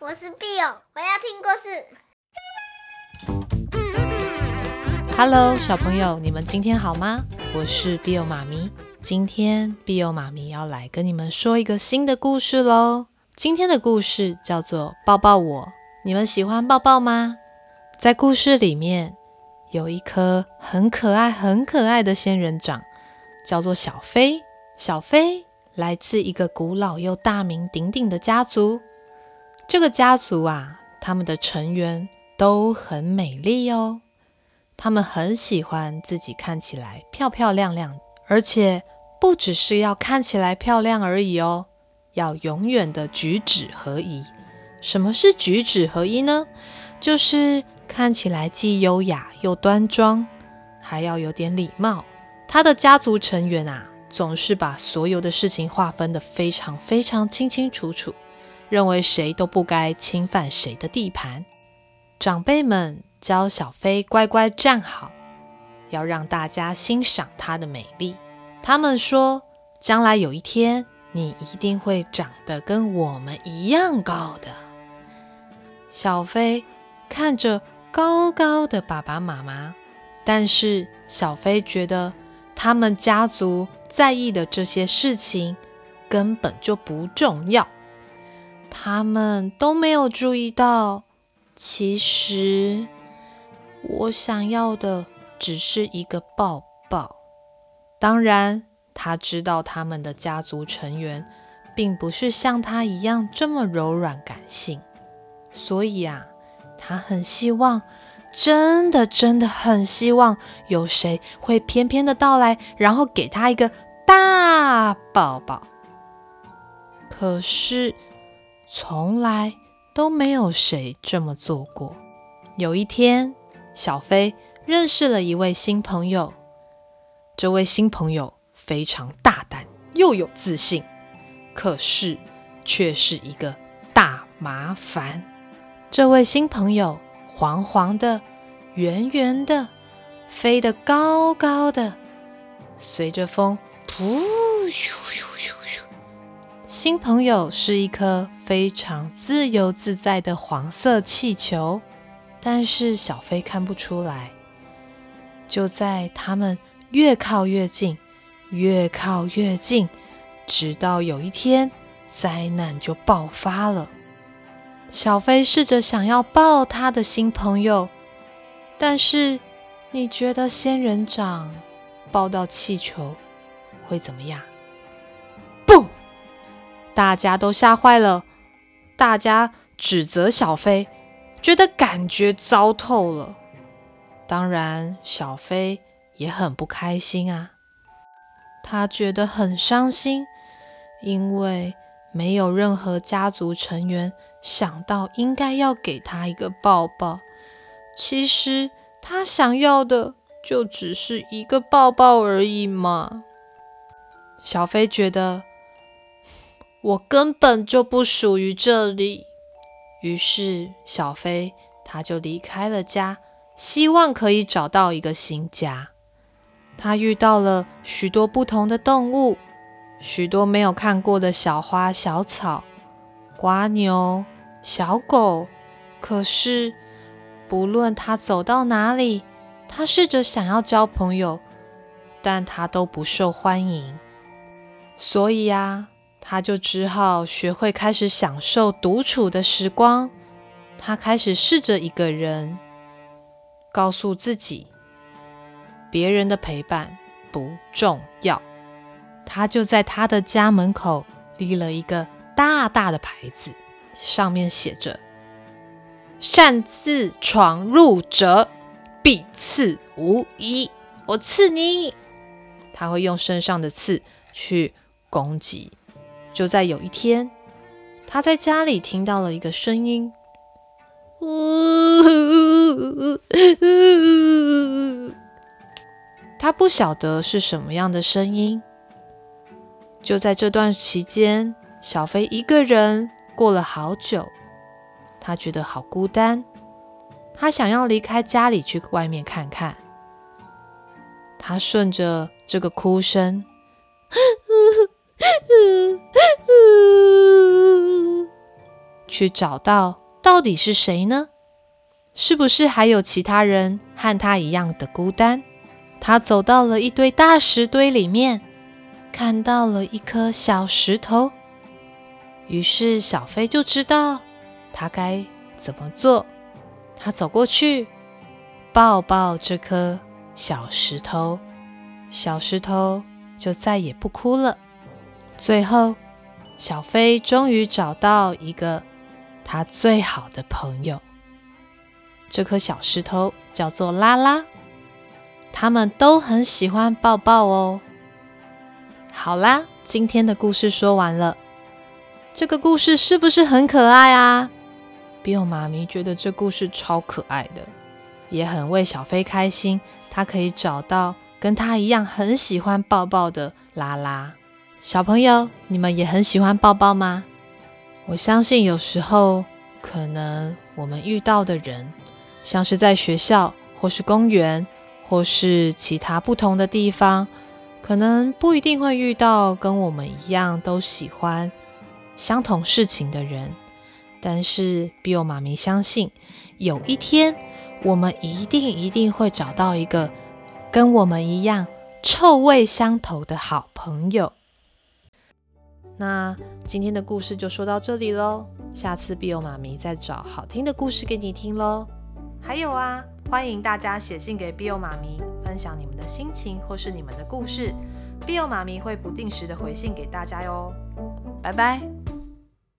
我是 Bill，我要听故事。Hello，小朋友，你们今天好吗？我是 Bill 妈咪，今天 Bill 妈咪要来跟你们说一个新的故事喽。今天的故事叫做《抱抱我》，你们喜欢抱抱吗？在故事里面有一颗很可爱、很可爱的仙人掌，叫做小飞。小飞来自一个古老又大名鼎鼎的家族。这个家族啊，他们的成员都很美丽哦。他们很喜欢自己看起来漂漂亮亮，而且不只是要看起来漂亮而已哦，要永远的举止合宜。什么是举止合一呢？就是看起来既优雅又端庄，还要有点礼貌。他的家族成员啊，总是把所有的事情划分得非常非常清清楚楚。认为谁都不该侵犯谁的地盘。长辈们教小飞乖乖站好，要让大家欣赏她的美丽。他们说，将来有一天，你一定会长得跟我们一样高的。小飞看着高高的爸爸妈妈，但是小飞觉得他们家族在意的这些事情根本就不重要。他们都没有注意到，其实我想要的只是一个抱抱。当然，他知道他们的家族成员并不是像他一样这么柔软感性，所以啊，他很希望，真的真的很希望有谁会偏偏的到来，然后给他一个大抱抱。可是。从来都没有谁这么做过。有一天，小飞认识了一位新朋友。这位新朋友非常大胆又有自信，可是却是一个大麻烦。这位新朋友黄黄的、圆圆的，飞得高高的，随着风，噗咻咻咻。新朋友是一颗非常自由自在的黄色气球，但是小飞看不出来。就在他们越靠越近，越靠越近，直到有一天，灾难就爆发了。小飞试着想要抱他的新朋友，但是你觉得仙人掌抱到气球会怎么样？大家都吓坏了，大家指责小飞，觉得感觉糟透了。当然，小飞也很不开心啊，他觉得很伤心，因为没有任何家族成员想到应该要给他一个抱抱。其实他想要的就只是一个抱抱而已嘛。小飞觉得。我根本就不属于这里，于是小飞他就离开了家，希望可以找到一个新家。他遇到了许多不同的动物，许多没有看过的小花、小草、瓜牛、小狗。可是不论他走到哪里，他试着想要交朋友，但他都不受欢迎。所以呀。他就只好学会开始享受独处的时光。他开始试着一个人，告诉自己，别人的陪伴不重要。他就在他的家门口立了一个大大的牌子，上面写着：“擅自闯入者，必刺无疑。”我刺你！他会用身上的刺去攻击。就在有一天，他在家里听到了一个声音，他不晓得是什么样的声音。就在这段期间，小飞一个人过了好久，他觉得好孤单，他想要离开家里去外面看看。他顺着这个哭声。去找到到底是谁呢？是不是还有其他人和他一样的孤单？他走到了一堆大石堆里面，看到了一颗小石头，于是小飞就知道他该怎么做。他走过去，抱抱这颗小石头，小石头就再也不哭了。最后，小飞终于找到一个他最好的朋友。这颗小石头叫做拉拉，他们都很喜欢抱抱哦。好啦，今天的故事说完了。这个故事是不是很可爱啊？比欧妈咪觉得这故事超可爱的，也很为小飞开心。他可以找到跟他一样很喜欢抱抱的拉拉。小朋友，你们也很喜欢抱抱吗？我相信有时候可能我们遇到的人。像是在学校，或是公园，或是其他不同的地方，可能不一定会遇到跟我们一样都喜欢相同事情的人。但是，比欧妈咪相信，有一天我们一定一定会找到一个跟我们一样臭味相投的好朋友。那今天的故事就说到这里喽，下次碧欧妈咪再找好听的故事给你听喽。还有啊，欢迎大家写信给碧欧妈咪，分享你们的心情或是你们的故事，碧欧妈咪会不定时的回信给大家哟。拜拜。